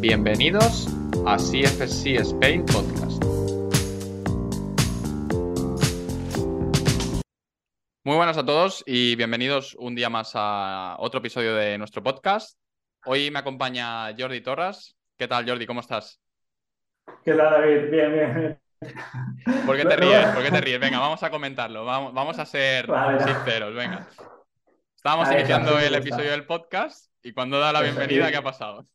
Bienvenidos a CFC Spain Podcast. Muy buenas a todos y bienvenidos un día más a otro episodio de nuestro podcast. Hoy me acompaña Jordi Torras. ¿Qué tal, Jordi? ¿Cómo estás? ¿Qué tal, David? Bien, bien. ¿Por qué te ríes? ¿Por qué te ríes? Venga, vamos a comentarlo. Vamos, vamos a ser Vale, sinceros, venga. Estábamos iniciando el episodio del podcast y cuando da la bienvenida, ¿qué ha pasado?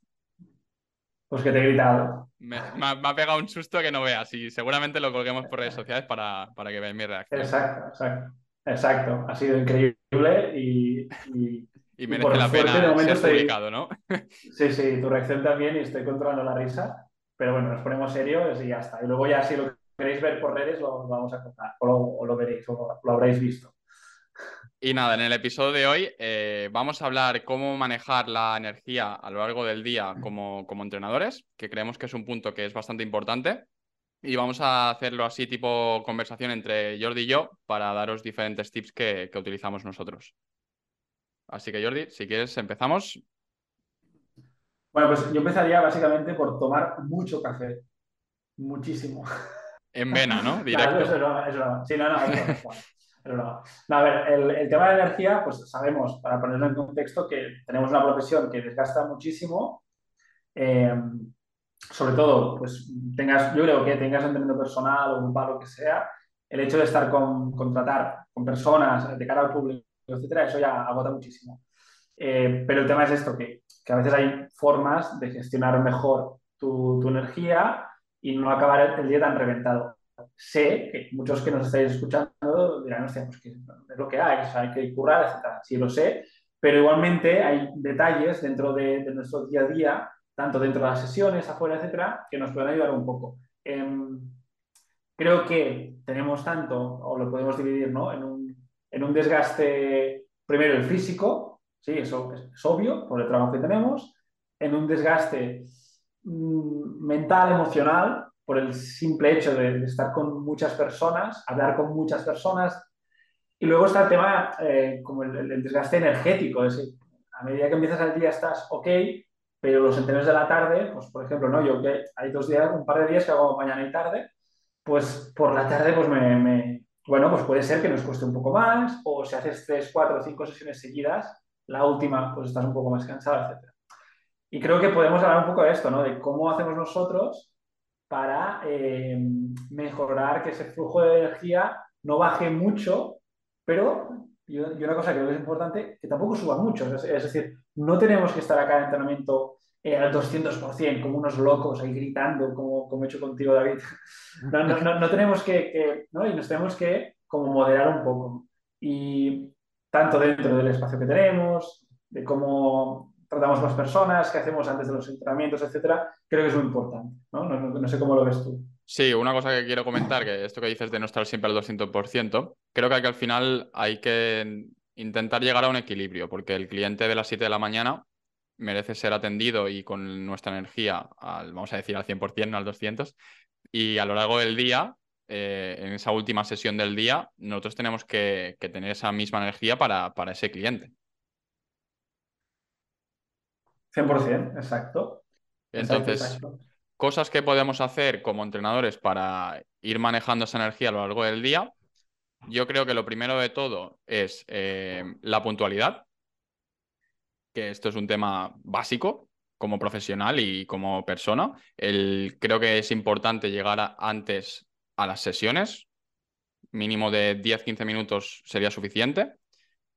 Pues que te he gritado. Me, me ha, me ha pegado un susto que no veas y seguramente lo colguemos por redes sociales para, para que veáis mi reacción. Exacto, exacto. Exacto. Ha sido increíble y, y- Y merece por la suerte, pena momento ser estoy- publicado, ¿no? sí, sí, tu reacción también y estoy controlando la risa. Pero bueno, nos ponemos serios y ya está. Y luego ya si lo queréis ver por redes lo, lo vamos a contar o lo, o lo veréis o lo, lo habréis visto. Y nada, en el episodio de hoy eh, vamos a hablar cómo manejar la energía a lo largo del día como, como entrenadores, que creemos que es un punto que es bastante importante. Y vamos a hacerlo así tipo conversación entre Jordi y yo para daros diferentes tips que, que utilizamos nosotros. Así que Jordi, si quieres empezamos. Bueno, pues yo empezaría básicamente por tomar mucho café. Muchísimo. En vena, ¿no? No, Directo. eso eso. Sí, no, no, broma. No, a ver, el, el tema de la energía, pues sabemos, para ponerlo en contexto, que tenemos una profesión que desgasta muchísimo. eh, sobre todo, pues tengas, yo creo que tengas entrenamiento personal o grupal, lo que sea, el hecho de estar con, contratar con personas de cara al público, etcétera, eso ya agota muchísimo. Eh, pero el tema es esto, que, que a veces hay formas de gestionar mejor tu, tu energía y no acabar el día tan reventado. Sé que muchos que nos estáis escuchando dirán, hostia, pues que es lo que hay, o hay que currar, etcétera. Sí, lo sé, pero igualmente hay detalles dentro de, de nuestro día a día, tanto dentro de las sesiones, afuera, etcétera, que nos pueden ayudar un poco. Em, creo que tenemos tanto, o lo podemos dividir, ¿no? En un, en un desgaste, primero el físico, sí, eso es, es obvio por el trabajo que tenemos, en un desgaste mm, mental, emocional, por el simple hecho de, de estar con muchas personas, hablar con muchas personas, y luego está el tema eh, como el, el- desgaste energético, es decir, a medida que empiezas el día estás ok, pero los entrenos de la tarde, pues por ejemplo, ¿no? Yo que hay dos días, un par de días que hago mañana y tarde, pues por la tarde pues me, me- bueno, pues puede ser que nos cueste un poco más, o si haces tres, cuatro, cinco sesiones seguidas, la última pues estás un poco más cansado, etc. Y creo que podemos hablar un poco de esto, ¿no? De cómo hacemos nosotros para eh, mejorar que ese flujo de energía no baje mucho, pero, y una cosa que creo que es importante, que tampoco suba mucho. Es, es decir, no tenemos que estar acá en entrenamiento eh, al 200%, como unos locos ahí gritando, como, como he hecho contigo, David. No, no, no, no tenemos que, que- ¿no? Y nos tenemos que como moderar un poco. Y tanto dentro del espacio que tenemos, de cómo tratamos las personas, qué hacemos antes de los entrenamientos, etcétera, creo que es muy importante. ¿no? No, sé cómo lo ves tú. Sí, una cosa que quiero comentar, que esto que dices de no estar siempre al 200%, creo que aquí al final hay que intentar llegar a un equilibrio, porque el cliente de las 7 de la mañana merece ser atendido y con nuestra energía, al, vamos a decir al 100%, no al 200%, y a lo largo del día, eh, en esa última sesión del día, nosotros tenemos que, que tener esa misma energía para, para ese cliente. 100%, exacto. Entonces, Exacto, exacto. cosas que podemos hacer como entrenadores para ir manejando esa energía a lo largo del día. Yo creo que lo primero de todo es eh, la puntualidad, que esto es un tema básico como profesional y como persona. El, creo que es importante llegar a- antes a las sesiones, mínimo de 10-15 minutos sería suficiente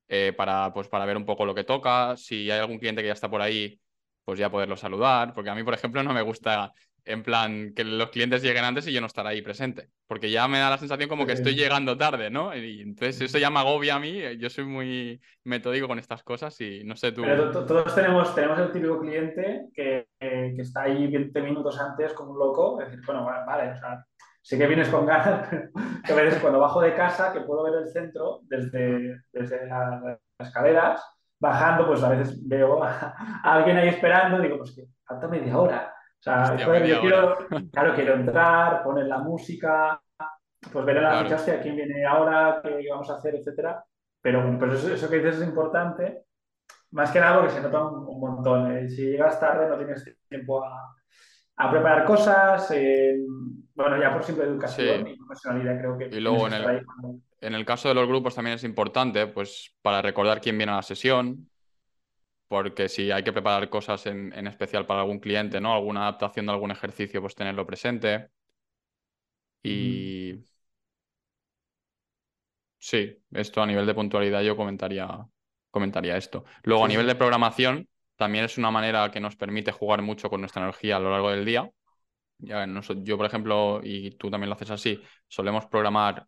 eh, para, pues, para ver un poco lo que toca. Si hay algún cliente que ya está por ahí, pues ya poderlo saludar. Porque a mí, por ejemplo, no me gusta en plan que los clientes lleguen antes y yo no estar ahí presente. Porque ya me da la sensación como que Sí. estoy llegando tarde, ¿no? Y entonces eso ya me agobia a mí. Yo soy muy metódico con estas cosas y no sé tú. Pero to- todos tenemos, tenemos el típico cliente que, que- que está ahí 20 minutos antes como un loco. Es decir, bueno, vale, vale, o sea, sé que vienes con ganas, pero que a veces cuando bajo de casa, que puedo ver el centro desde, desde la- las escaleras, bajando, pues a veces veo a, a alguien ahí esperando, digo, pues que falta media hora. O sea, Hostia, media yo quiero, claro, quiero entrar, poner la música, pues ver en la Claro. ficha, hostia, quién viene ahora, qué, vamos a hacer, etcétera. Pero, pero eso, eso que dices es importante más que nada porque se nota un, montón. ¿eh? Si llegas tarde no tienes tiempo a, a preparar cosas, eh, bueno, ya por simple educación y profesionalidad creo que... Y luego en el, en el caso de los grupos también es importante, pues para recordar quién viene a la sesión, porque si hay que preparar cosas en, en, especial para algún cliente, ¿no? Alguna adaptación de algún ejercicio, pues tenerlo presente. Y sí, esto a nivel de puntualidad yo comentaría, comentaría esto. Luego, a nivel de programación, también es una manera que nos permite jugar mucho con nuestra energía a lo largo del día. yo, por ejemplo, y tú también lo haces así, solemos programar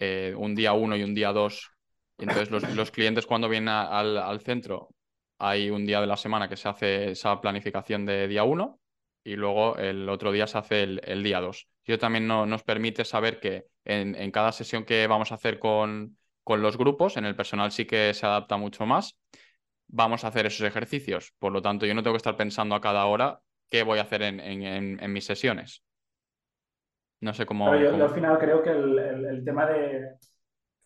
eh, un día uno y un día dos. entonces los, clientes cuando vienen al, centro, hay un día de la semana que se hace esa planificación de día uno y luego el otro día se hace el, día dos. Y eso también nos permite saber que en, cada sesión que vamos a hacer con, con los grupos, en el personal sí que se adapta mucho más, vamos a hacer esos ejercicios. Por lo tanto, yo no tengo que estar pensando a cada hora qué voy a hacer en, mis sesiones. No sé cómo... yo, al final creo que el, tema de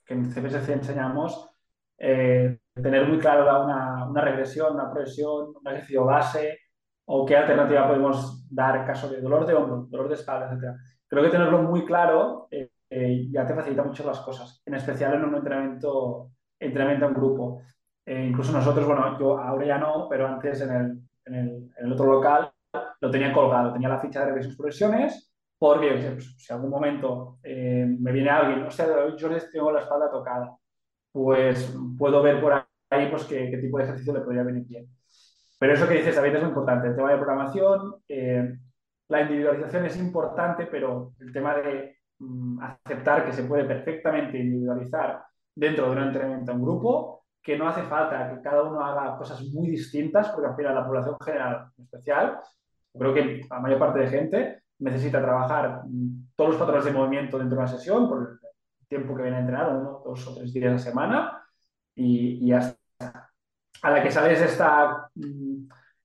que en CPSC enseñamos, eh, tener muy claro una, una, regresión, una progresión, un ejercicio base o qué alternativa podemos dar en caso de dolor de hombro, dolor de espalda, etc. Creo que tenerlo muy claro eh, eh, ya te facilita mucho las cosas, en especial en un entrenamiento, entrenamiento en grupo. Incluso nosotros, bueno, yo ahora ya no, pero antes en el, en el, en el otro local lo tenía colgado, tenía la ficha de regresos progresiones, porque pues, si algún momento eh, me viene alguien, o sea, yo les tengo la espalda tocada, pues puedo ver por ahí pues, qué, qué tipo de ejercicio le podría venir bien. Pero eso que dices, David, es muy importante. El tema de programación, eh, la individualización es importante, pero el tema de mm, aceptar que se puede perfectamente individualizar dentro de un entrenamiento en grupo que no hace falta que cada uno haga cosas muy distintas, porque al final la población general en especial, creo que la mayor parte de gente necesita trabajar todos los patrones de movimiento dentro de una sesión por el tiempo que viene a entrenar, uno, dos o tres días a la semana, y, y hasta a la que sales esta,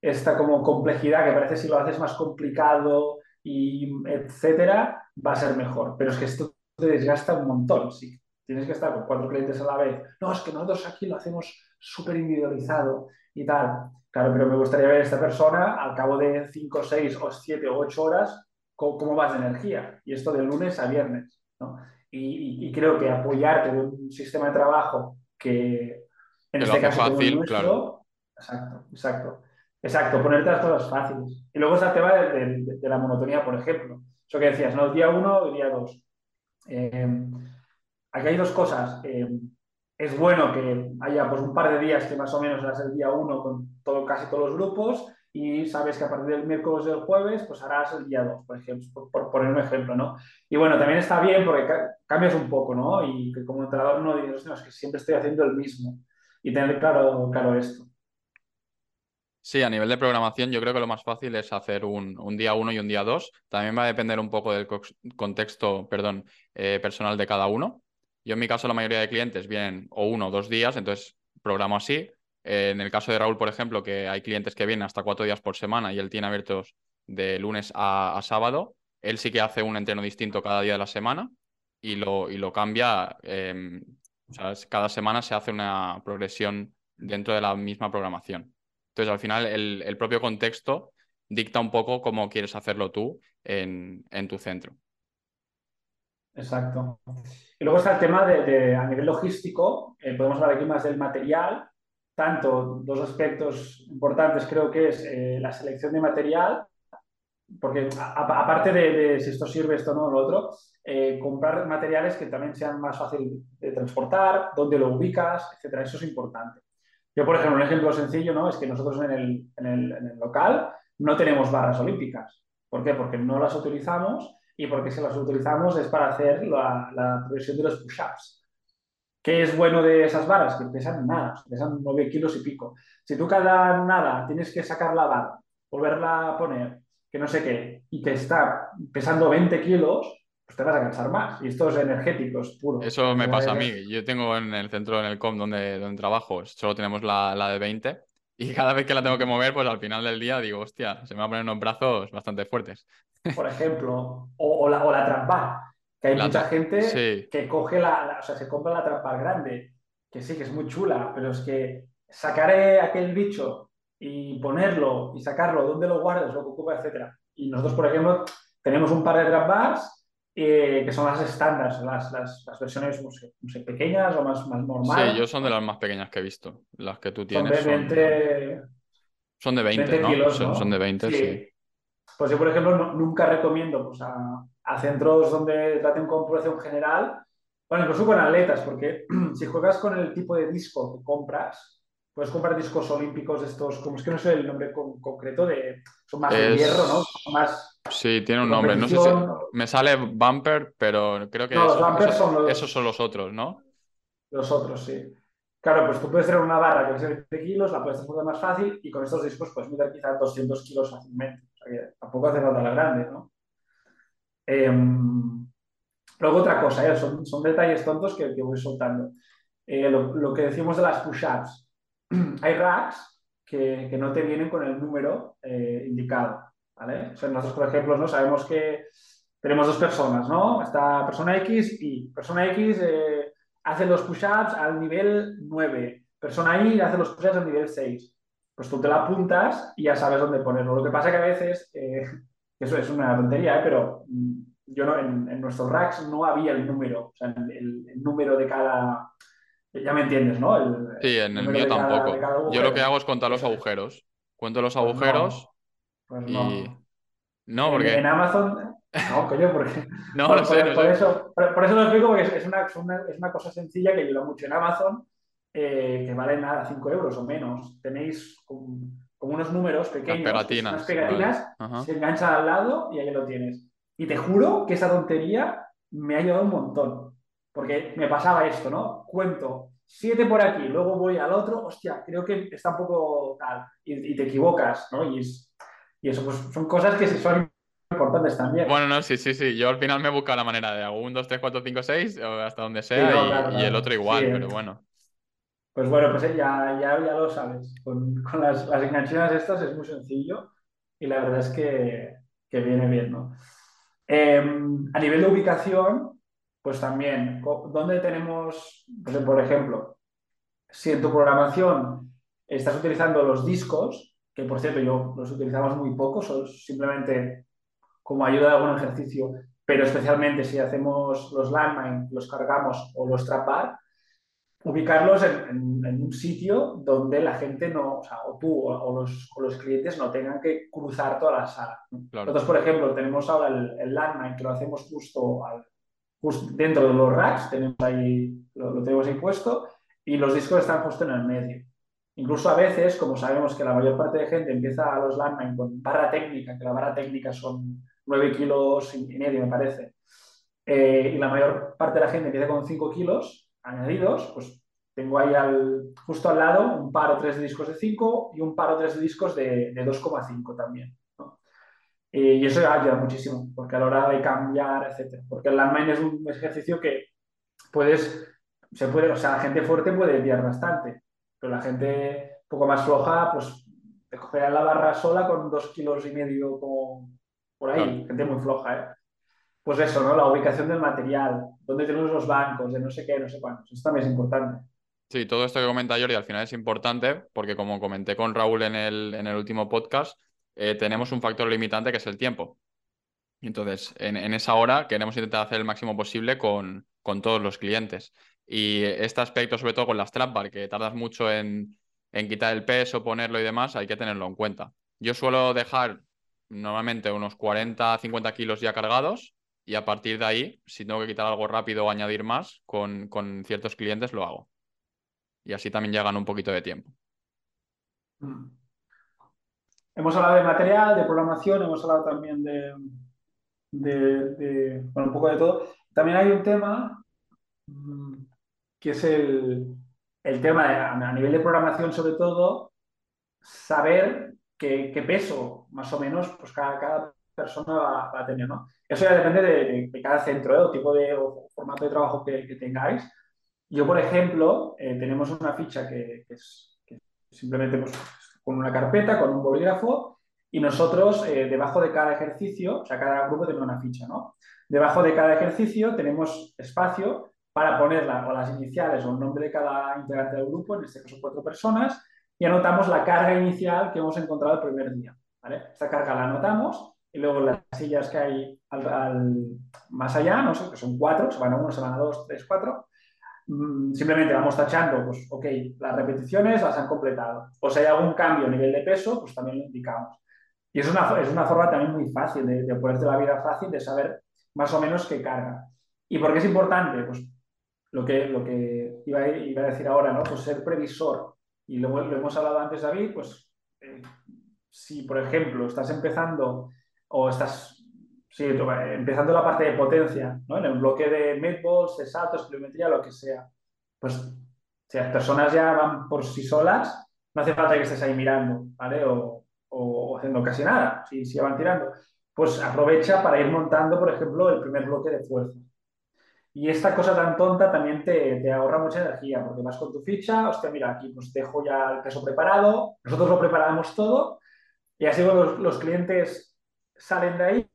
esta como complejidad que parece si lo haces más complicado y etcétera, va a ser mejor. Pero es que esto te desgasta un montón. Sí, tienes que estar con cuatro clientes a la vez. No, es que nosotros aquí lo hacemos súper individualizado y tal. Claro, pero me gustaría ver a esta persona al cabo de cinco, seis o siete o ocho horas cómo, vas de energía. Y esto de lunes a viernes. ¿no? Y, creo que apoyarte de un sistema de trabajo que en este caso fácil, claro. Exacto, exacto. Exacto, ponerte las cosas fáciles. Y luego está el tema de, la monotonía, por ejemplo. Eso que decías, ¿no? Día uno y día dos. Eh, aquí hay dos cosas. Eh, es bueno que haya pues, un par de días que más o menos harás el día uno con todo, casi todos los grupos y sabes que a partir del miércoles del jueves pues harás el día 2, por ejemplo, por, poner un ejemplo, ¿no? Y bueno, también está bien porque cambias un poco, ¿no? Y que como entrenador no dices, no, es que siempre estoy haciendo el mismo y tener claro, claro esto. Sí, a nivel de programación yo creo que lo más fácil es hacer un, día uno y un día dos. También va a depender un poco del contexto perdón, eh, personal de cada uno. Yo en mi caso la mayoría de clientes vienen o uno o dos días, entonces programo así. Eh, en el caso de Raúl, por ejemplo, que hay clientes que vienen hasta cuatro días por semana y él tiene abiertos de lunes a, sábado, él sí que hace un entreno distinto cada día de la semana y lo, y lo cambia. Em, cada semana se hace una progresión dentro de la misma programación. Entonces, al final, el, propio contexto dicta un poco cómo quieres hacerlo tú en, tu centro. Exacto. Y luego está el tema de, a nivel logístico, eh, podemos hablar aquí más del material, tanto dos aspectos importantes creo que es eh, la selección de material, porque aparte de, si esto sirve, esto no, lo otro, eh, comprar materiales que también sean más fácil de transportar, dónde lo ubicas, etcétera, eso es importante. Yo, por ejemplo, un ejemplo sencillo ¿no? es que nosotros en el, en el, en el local no tenemos barras olímpicas. ¿Por qué? Porque no las utilizamos y porque si las utilizamos es para hacer la, la progresión de los push-ups. ¿Qué es bueno de esas barras? Que pesan nada, pesan 9 kilos y pico. Si tú cada nada tienes que sacar la barra, volverla a poner, que no sé qué, y que está pesando 20 kilos, pues te vas a cansar más. Y estos energéticos puros. Eso me pasa a mí. Yo tengo en el centro, en el COM donde, donde trabajo, solo tenemos la, la de 20. Y cada vez que la tengo que mover, pues al final del día digo, hostia, se me van a poner unos brazos bastante fuertes. Por ejemplo, o, la, o la trampa, que hay mucha gente que coge la, o sea, se compra la trampa grande, que sí, que es muy chula, pero es que sacar aquel bicho y ponerlo y sacarlo, dónde lo guardas, lo que ocupa, etc. Y nosotros, por ejemplo, tenemos un par de drop bars eh, que son las estándares, las, las, las, versiones no sé, pequeñas o más, más normales. Sí, yo son de las más pequeñas que he visto. Las que tú tienes. Son de 20, son, de 20, ¿no? Kilos, son, de 20, sí. Pues yo, por ejemplo, nunca recomiendo pues, a, a, centros donde traten con población general, bueno, incluso con atletas, porque si juegas con el tipo de disco que compras, puedes comprar discos olímpicos estos, como es que no sé el nombre concreto, de, son más de hierro, ¿no? Más sí, tiene un nombre. No sé si me sale bumper, pero creo que no, los son los... esos son los otros, ¿no? Los otros, sí. Claro, pues tú puedes tener una barra que es de 20 kilos, la puedes transportar más fácil y con estos discos puedes meter quizás 200 kilos fácilmente. O sea que tampoco hace falta la grande, ¿no? Em, luego otra cosa, ¿eh? son, son, detalles tontos que, que voy soltando. Eh, lo, lo, que decimos de las push-ups. Hay racks que, que, no te vienen con el número eh, indicado, ¿vale? O sea, nosotros, por ejemplo, ¿no? sabemos que tenemos dos personas, ¿no? Está persona X y persona X eh, hace los push-ups al nivel 9. Persona Y hace los push-ups al nivel 6. Pues tú te la apuntas y ya sabes dónde ponerlo. Lo que pasa que a veces, eh, eso es una tontería, ¿eh? pero mm, yo no, en, nuestros racks no había el número, o sea, el, número de cada... Ya me entiendes, ¿no? El, sí, en el, mío tampoco. yo lo que hago es contar los agujeros. Cuento los pues agujeros pues y... No, porque... En, Amazon... No, coño, porque... no, por, sé, por, Eso, por, eso lo explico, porque es una, es una cosa sencilla que ayuda mucho en Amazon, eh, que vale nada, 5 euros o menos. Tenéis unos números pequeños, pegatinas, unas pegatinas, se enganchan al lado y ahí lo tienes. Y te juro que esa tontería me ha ayudado un montón. Porque me pasaba esto, ¿no? Cuento siete por aquí, luego voy al otro, hostia, creo que está un poco tal. Y, te equivocas, ¿no? Y, y eso, pues son cosas que son importantes también. Bueno, no, sí, sí, sí. Yo al final me he buscado la manera de un, dos, tres, cuatro, cinco, seis, hasta donde sea, y, el otro igual, pero bueno. Pues bueno, pues ya, ya, ya lo sabes. Con, con las, las, enganchinas estas es muy sencillo y la verdad es que, que viene bien, ¿no? Em, a nivel de ubicación, pues también, ¿dónde tenemos, por ejemplo, si en tu programación estás utilizando los discos, que por cierto yo los utilizamos muy poco, son simplemente como ayuda de algún ejercicio, pero especialmente si hacemos los landmine, los cargamos o los trapar, ubicarlos en, un sitio donde la gente no, o, sea, o tú o, los, los, clientes no tengan que cruzar toda la sala. Nosotros, por ejemplo, tenemos ahora el, landmine que lo hacemos justo, al, dentro de los racks, tenemos ahí, lo, tenemos ahí puesto y los discos están justo en el medio. Incluso a veces, como sabemos que la mayor parte de gente empieza a los landmine con barra técnica, que la barra técnica son 9 kilos y medio, me parece, eh, y la mayor parte de la gente empieza con 5 kilos, añadidos, pues tengo ahí al, justo al lado un par o tres de discos de 5 y un par o tres de discos de, de 2,5 también. Y eso ayuda muchísimo, porque a la hora de cambiar, etc. Porque el landmine es un ejercicio que puedes, se puede, o sea, la gente fuerte puede enviar bastante, pero la gente un poco más floja, pues te cogerá la barra sola con dos kilos y medio como por ahí, gente muy floja, ¿eh? Pues eso, ¿no? La ubicación del material, dónde tenemos los bancos, de no sé qué, no sé cuántos. Eso también es importante. Sí, todo esto que comenta Jordi al final es importante porque como comenté con Raúl en el, en el último podcast, eh, tenemos un factor limitante que es el tiempo. Entonces, en, esa hora queremos intentar hacer el máximo posible con, con, todos los clientes. Y este aspecto, sobre todo con las trap bar, que tardas mucho en, en quitar el peso, ponerlo y demás, hay que tenerlo en cuenta. Yo suelo dejar normalmente unos 40, 50 kilos ya cargados y a partir de ahí, si tengo que quitar algo rápido o añadir más, con, ciertos clientes lo hago. Y así también llegan un poquito de tiempo. Mm. Hemos hablado de material, de programación, hemos hablado también de, de, bueno, un poco de todo. También hay un tema mm, que es el, tema de, a nivel de programación, sobre todo, saber qué, peso, más o menos, pues cada persona va, a tener, ¿no? Eso ya depende de, cada centro, ¿eh? o tipo de formato de trabajo que, tengáis. Yo, por ejemplo, eh, tenemos una ficha que, es simplemente pues, con una carpeta, con un bolígrafo, y nosotros, eh, debajo de cada ejercicio, o sea, cada grupo tiene una ficha, ¿no? Debajo de cada ejercicio tenemos espacio para ponerla o las iniciales o el nombre de cada integrante del grupo, en este caso cuatro personas, y anotamos la carga inicial que hemos encontrado el primer día. ¿vale? Esta carga la anotamos y luego las sillas que hay más allá, no que son cuatro, se van a uno, se van a dos, tres, cuatro, mm, simplemente vamos tachando, pues ok, las repeticiones las han completado. O si hay algún cambio a nivel de peso, pues también lo indicamos. Y es una, es una forma también muy fácil de, ponerte la vida fácil, de saber más o menos qué carga. ¿Y por qué es importante? Pues lo que, lo que iba, a, iba a decir ahora, ¿no? Pues ser previsor. Y lo, lo hemos hablado antes, David, pues eh, si, por ejemplo, estás empezando o estás sí, empezando la parte de potencia, ¿no? En el bloque de medballs, de saltos, kilometría, lo que sea, pues si las personas ya van por sí solas, no hace falta que estés ahí mirando, ¿vale? O, o haciendo casi nada, si, si van tirando. Pues aprovecha para ir montando, por ejemplo, el primer bloque de fuerza. Y esta cosa tan tonta también te, te, ahorra mucha energía, porque vas con tu ficha, hostia, mira, aquí pues dejo ya el peso preparado, nosotros lo preparamos todo, y así los, los clientes salen de ahí,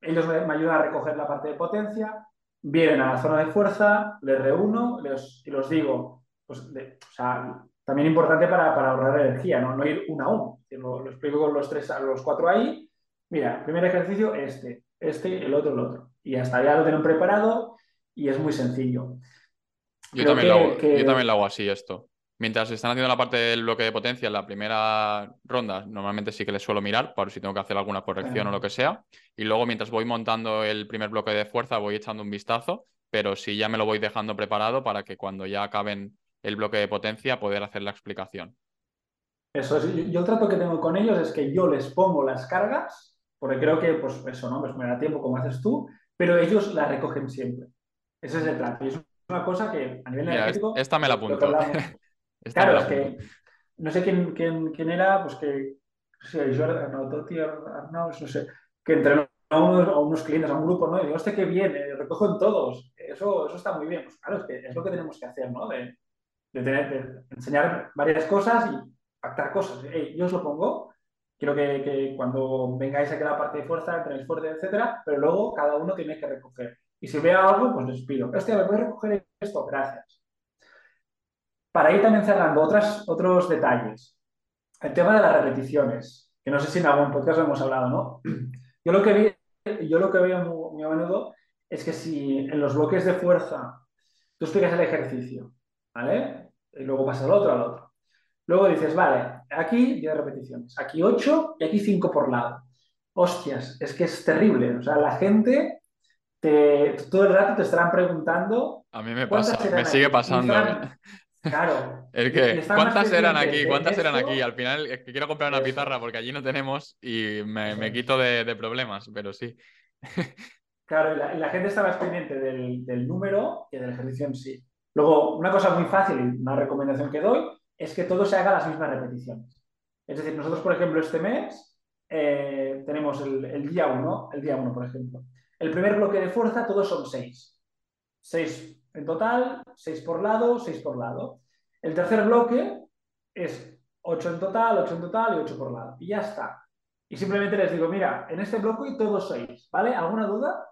ellos me, me, ayudan a recoger la parte de potencia, vienen a la zona de fuerza, les reúno les, y los digo, pues, de, o sea, también importante para, para, ahorrar energía, ¿no? no ir uno a uno. Lo, lo, explico con los tres, los cuatro ahí. Mira, primer ejercicio, este, este, el otro, el otro. Y hasta ya lo tienen preparado y es muy sencillo. Yo también, que, hago, que... yo también, lo hago, así esto. Mientras están haciendo la parte del bloque de potencia en la primera ronda, normalmente sí que les suelo mirar por si tengo que hacer alguna corrección o lo que sea. Y luego mientras voy montando el primer bloque de fuerza voy echando un vistazo, pero sí ya me lo voy dejando preparado para que cuando ya acaben el bloque de potencia poder hacer la explicación. Eso es, yo el trato que tengo con ellos es que yo les pongo las cargas, porque creo que pues eso, ¿no? Pues me da tiempo como haces tú, pero ellos las recogen siempre. Ese es el trato. Y es una cosa que a nivel Mira, energético... Esta me la apunto. esta claro, es que no sé quién, quién, quién, era, pues que... Sí, Jordan, no, Totti, Arnaus, no sé, que entrenó a unos, a unos, clientes, a un grupo, ¿no? Y digo, este que viene, recojo en todos. Eso, eso está muy bien. Pues claro, es que es lo que tenemos que hacer, ¿no? De, de, tener, de enseñar varias cosas y pactar cosas. Hey, yo os lo pongo, quiero que, que, cuando vengáis aquí a la parte de fuerza, entrenéis fuerte, etcétera, pero luego cada uno tiene que recoger. Y si veo algo, pues les pido, hostia, ¿me puedes recoger esto? Gracias. Para ir también cerrando otras, otros detalles. El tema de las repeticiones, que no sé si en algún podcast lo hemos hablado, ¿no? Yo lo que, vi, yo lo que veo muy, muy a menudo es que si en los bloques de fuerza tú explicas el ejercicio, ¿vale? Y luego pasas al otro, al otro. Luego dices, vale, aquí 10 repeticiones, aquí 8 y aquí 5 por lado. Hostias, es que es terrible. O sea, la gente te, todo el rato te estarán preguntando. A mí me pasa, me sigue pasando. Estarán, claro. que, ¿cuántas eran aquí? ¿Cuántas eran aquí? Al final es que quiero comprar una pizarra porque allí no tenemos y me, me quito de, de, problemas, pero sí. Claro, y la, la gente está más pendiente del, del, número que del ejercicio en sí. Luego, una cosa muy fácil y una recomendación que doy es que todo se haga las mismas repeticiones. Es decir, nosotros, por ejemplo, este mes eh, tenemos el, el día 1, el día 1, por ejemplo. El primer bloque de fuerza, todos son 6. 6 en total, 6 por lado, 6 por lado. El tercer bloque es 8 en total, 8 en total y 8 por lado. Y ya está. Y simplemente les digo, mira, en este bloque todos 6, ¿vale? ¿Alguna duda?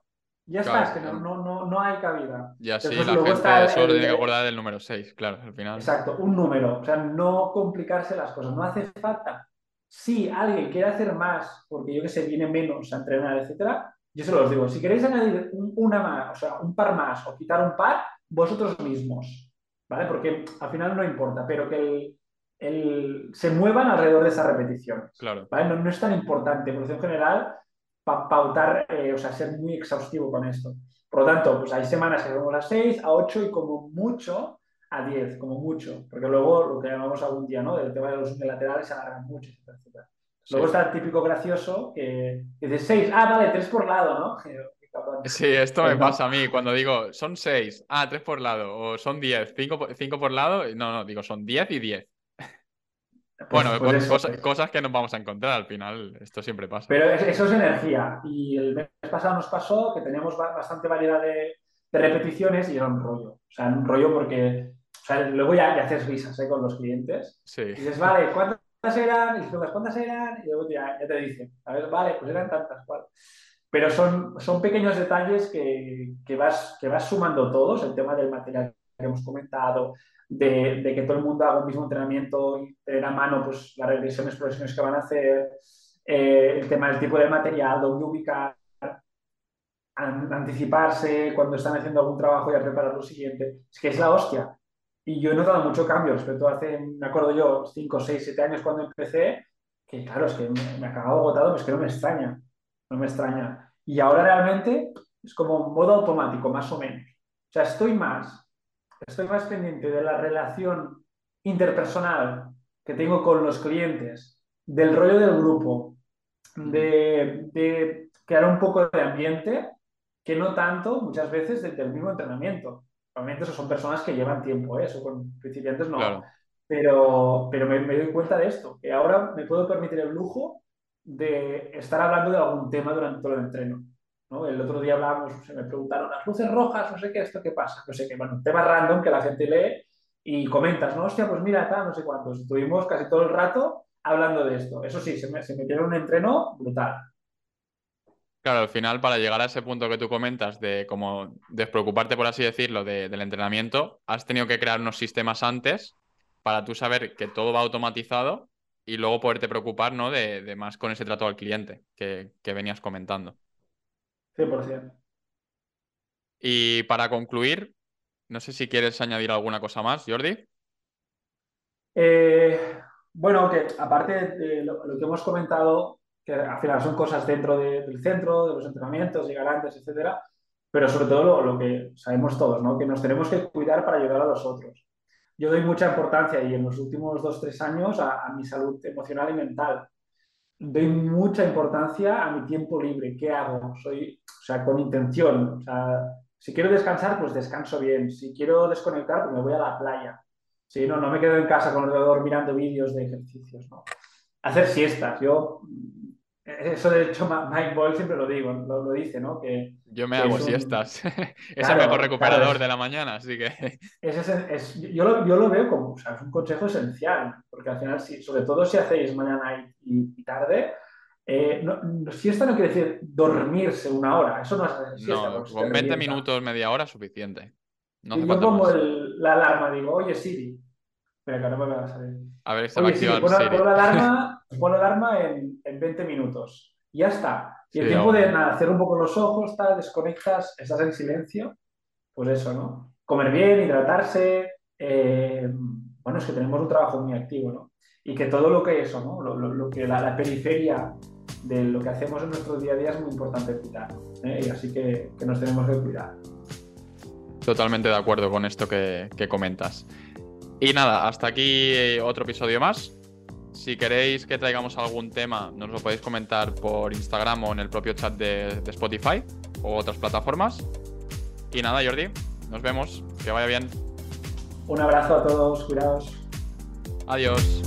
Ya claro, está, es que no, no, no, no, hay cabida. Ya sí, la gente solo tiene que acordar del número 6, claro, al final. Exacto, un número. O sea, no complicarse las cosas. No hace falta. Si alguien quiere hacer más, porque yo que sé, viene menos a entrenar, etcétera, yo se los digo, si queréis añadir una más, o sea, un par más o quitar un par, vosotros mismos, ¿vale? Porque al final no importa, pero que el, el, se muevan alrededor de esas repeticiones. Claro. ¿vale? No, no, es tan importante, por en general, pa, pautar, eh, o sea, ser muy exhaustivo con esto. Por lo tanto, pues hay semanas que vamos a 6, a 8 y como mucho a 10, como mucho, porque luego lo que llamamos algún día, ¿no? Del tema de los unilaterales se alargan mucho, etcétera, etcétera. Luego está el típico gracioso que, que dice 6, ah, vale, 3 por lado, ¿no? Sí, esto me pasa a mí cuando digo son 6, ah, 3 por lado, o son 10, 5, 5 por lado, no, no, digo son 10 y 10. Pues, bueno, pues eso, pues. cosas, que nos vamos a encontrar al final, esto siempre pasa. Pero eso es energía. Y el mes pasado nos pasó que teníamos bastante variedad de, de repeticiones y era un rollo. O sea, un rollo porque o sea, luego ya, ya haces risas ¿eh? con los clientes. Sí. Y dices, vale, ¿cuántas eran? Y dices, ¿cuántas eran? Y luego ya, ya te dicen, a ver, vale, pues eran tantas, ¿cuál? pero son, son pequeños detalles que, que, vas, que vas sumando todos, el tema del material que hemos comentado, de, de, que todo el mundo haga un mismo entrenamiento y tener a mano pues, las regresiones, progresiones que van a hacer, eh, el tema del tipo de material, dónde ubicar, anticiparse cuando están haciendo algún trabajo y a preparar lo siguiente. Es que es la hostia. Y yo he notado mucho cambio respecto a hace, me acuerdo yo, 5, 6, 7 años cuando empecé, que claro, es que me, me acababa agotado, pero es que no me extraña, no me extraña. Y ahora realmente es como modo automático, más o menos. O sea, estoy más, estoy más pendiente de la relación interpersonal que tengo con los clientes, del rollo del grupo, de, de crear un poco de ambiente, que no tanto muchas veces del, mismo entrenamiento. Obviamente eso son personas que llevan tiempo, ¿eh? eso con principiantes no. Pero, pero me, doy cuenta de esto, que ahora me puedo permitir el lujo de estar hablando de algún tema durante todo el entreno. ¿no? El otro día hablábamos, se me preguntaron las luces rojas, no sé qué, esto qué pasa, no sé qué, bueno, tema random que la gente lee y comentas, no, hostia, pues mira, tal, no sé cuántos. Estuvimos casi todo el rato hablando de esto. Eso sí, se, me, se metieron un entreno brutal. Claro, al final, para llegar a ese punto que tú comentas de como despreocuparte, por así decirlo, del entrenamiento, has tenido que crear unos sistemas antes para tú saber que todo va automatizado y luego poderte preocupar ¿no? de, más con ese trato al cliente que, venías comentando. 100%. Y para concluir, no sé si quieres añadir alguna cosa más, Jordi. Eh, bueno, que aparte de lo, que hemos comentado, que al final son cosas dentro del centro, de los entrenamientos, y garantes, etcétera, pero sobre todo lo, que sabemos todos, ¿no? que nos tenemos que cuidar para ayudar a los otros. Yo doy mucha importancia y en los últimos dos, tres años a, mi salud emocional y mental. Doy mucha importancia a mi tiempo libre. ¿Qué hago? Soy, o sea, con intención. O sea, si quiero descansar, pues descanso bien. Si quiero desconectar, pues me voy a la playa. Sí, no, no me quedo en casa con el ordenador mirando vídeos de ejercicios, ¿no? Hacer siestas. Yo, eso de hecho, Mike Boyle siempre lo digo, lo, dice, ¿no? Que, yo me hago siestas. es el mejor recuperador de la mañana, así que. Es, yo, lo, yo, lo, veo como o sea, es un consejo esencial, porque al final, si, sobre todo si hacéis mañana y, tarde, eh, no, siesta no quiere decir dormirse una hora, eso no es siesta. No, con 20 minutos, media hora, suficiente. No yo pongo la alarma, digo, oye Siri, venga, no me va a salir. A ver, esta oye, Siri, pon, la alarma, pon la alarma en, en 20 minutos. Y ya está. Y el tiempo de hacer un poco los ojos, tal, desconectas, estás en silencio, pues eso, ¿no? Comer bien, hidratarse. Eh, bueno, es que tenemos un trabajo muy activo, ¿no? Y que todo lo que eso, ¿no? Lo, que la, periferia de lo que hacemos en nuestro día a día es muy importante cuidar. ¿eh? Y así que, nos tenemos que cuidar. Totalmente de acuerdo con esto que, que comentas. Y nada, hasta aquí eh, otro episodio más. Si queréis que traigamos algún tema, nos lo podéis comentar por Instagram o en el propio chat de, de Spotify o otras plataformas. Y nada, Jordi, nos vemos. Que vaya bien. Un abrazo a todos, cuidados. Adiós.